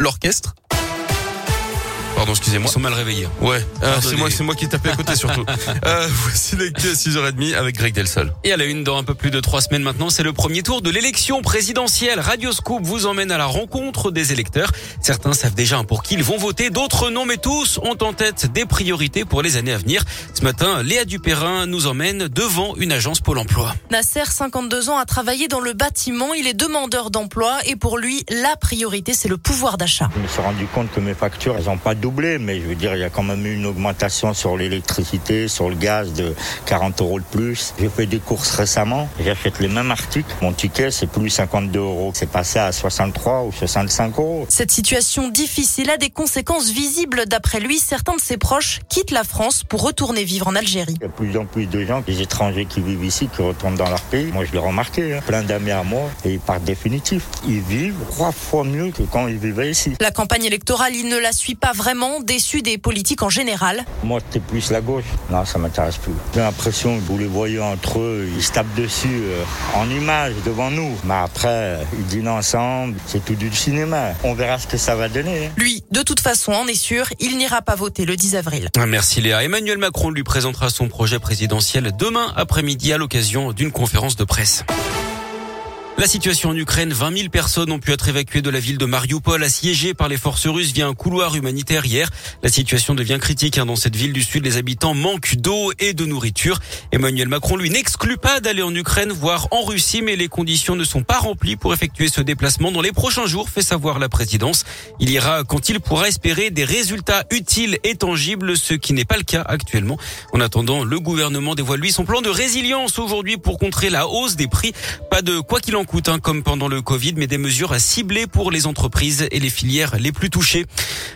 l'orchestre. Pardon, excusez-moi. Ils sont mal réveillés. Ouais, euh, c'est moi, c'est moi qui tapais à côté surtout. euh, voici les à 6h30 avec Greg Delsol. Et à la une, dans un peu plus de trois semaines maintenant, c'est le premier tour de l'élection présidentielle. Radio Scoop vous emmène à la rencontre des électeurs. Certains savent déjà pour qui ils vont voter, d'autres non, mais tous ont en tête des priorités pour les années à venir. Ce matin, Léa Dupérin nous emmène devant une agence Pôle emploi. Nasser, 52 ans, a travaillé dans le bâtiment. Il est demandeur d'emploi et pour lui, la priorité, c'est le pouvoir d'achat. Je me suis rendu compte que mes factures, elles n'ont pas doublé mais je veux dire, il y a quand même eu une augmentation sur l'électricité, sur le gaz de 40 euros de plus. J'ai fait des courses récemment, j'achète les mêmes articles. Mon ticket, c'est plus 52 euros. C'est passé à 63 ou 65 euros. Cette situation difficile a des conséquences visibles. D'après lui, certains de ses proches quittent la France pour retourner vivre en Algérie. Il y a de plus en plus de gens, des étrangers qui vivent ici, qui retournent dans leur pays. Moi, je l'ai remarqué. Hein. Plein d'amis à moi et ils partent définitif. Ils vivent trois fois mieux que quand ils vivaient ici. La campagne électorale, il ne la suit pas vraiment déçu des politiques en général. Moi, c'était plus la gauche. Non, ça m'intéresse plus. J'ai l'impression que vous les voyez entre eux, ils se tapent dessus euh, en image devant nous. Mais après, ils dînent ensemble, c'est tout du cinéma. On verra ce que ça va donner. Hein. Lui, de toute façon, en est sûr, il n'ira pas voter le 10 avril. Ah, merci Léa. Emmanuel Macron lui présentera son projet présidentiel demain après-midi à l'occasion d'une conférence de presse. La situation en Ukraine, 20 000 personnes ont pu être évacuées de la ville de Mariupol, assiégée par les forces russes via un couloir humanitaire hier. La situation devient critique hein, dans cette ville du sud. Les habitants manquent d'eau et de nourriture. Emmanuel Macron, lui, n'exclut pas d'aller en Ukraine, voire en Russie, mais les conditions ne sont pas remplies pour effectuer ce déplacement dans les prochains jours, fait savoir la présidence. Il ira quand il pourra espérer des résultats utiles et tangibles, ce qui n'est pas le cas actuellement. En attendant, le gouvernement dévoile lui son plan de résilience aujourd'hui pour contrer la hausse des prix. Pas de quoi qu'il en hein, comme pendant le Covid, mais des mesures à cibler pour les entreprises et les filières les plus touchées.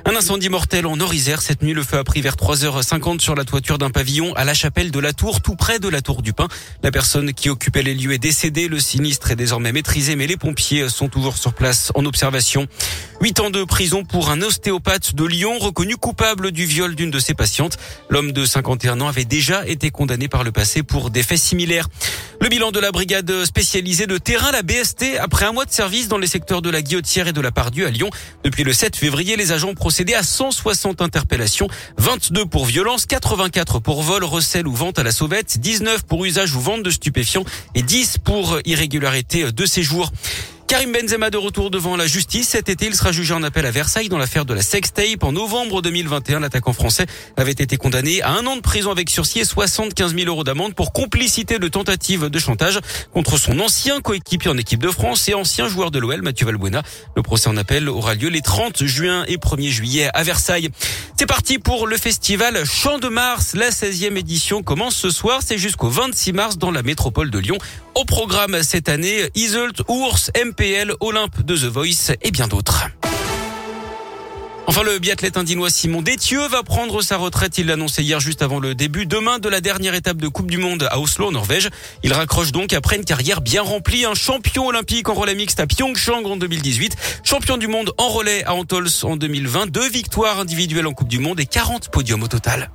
Un incendie mortel en Orisère. Cette nuit, le feu a pris vers 3h50 sur la toiture d'un pavillon à la chapelle de la Tour, tout près de la Tour du Pin. La personne qui occupait les lieux est décédée. Le sinistre est désormais maîtrisé, mais les pompiers sont toujours sur place en observation. Huit ans de prison pour un ostéopathe de Lyon reconnu coupable du viol d'une de ses patientes. L'homme de 51 ans avait déjà été condamné par le passé pour des faits similaires. Bilan de la brigade spécialisée de terrain, la BST, après un mois de service dans les secteurs de la Guillotière et de la Pardieu à Lyon. Depuis le 7 février, les agents ont procédé à 160 interpellations, 22 pour violence, 84 pour vol, recel ou vente à la sauvette, 19 pour usage ou vente de stupéfiants et 10 pour irrégularité de séjour. Karim Benzema de retour devant la justice. Cet été, il sera jugé en appel à Versailles dans l'affaire de la sextape. En novembre 2021, l'attaquant français avait été condamné à un an de prison avec sursis et 75 000 euros d'amende pour complicité de tentative de chantage contre son ancien coéquipier en équipe de France et ancien joueur de l'OL, Mathieu Valbuena. Le procès en appel aura lieu les 30 juin et 1er juillet à Versailles. C'est parti pour le festival Chant de Mars. La 16e édition commence ce soir. C'est jusqu'au 26 mars dans la métropole de Lyon. Au programme cette année, Iseult, Ours, MPL, Olympe de The Voice et bien d'autres. Enfin, le biathlète indinois Simon Détieux va prendre sa retraite. Il l'a annoncé hier juste avant le début demain de la dernière étape de Coupe du Monde à Oslo, en Norvège. Il raccroche donc après une carrière bien remplie. Un champion olympique en relais mixte à Pyeongchang en 2018. Champion du monde en relais à Antols en 2020. Deux victoires individuelles en Coupe du Monde et 40 podiums au total.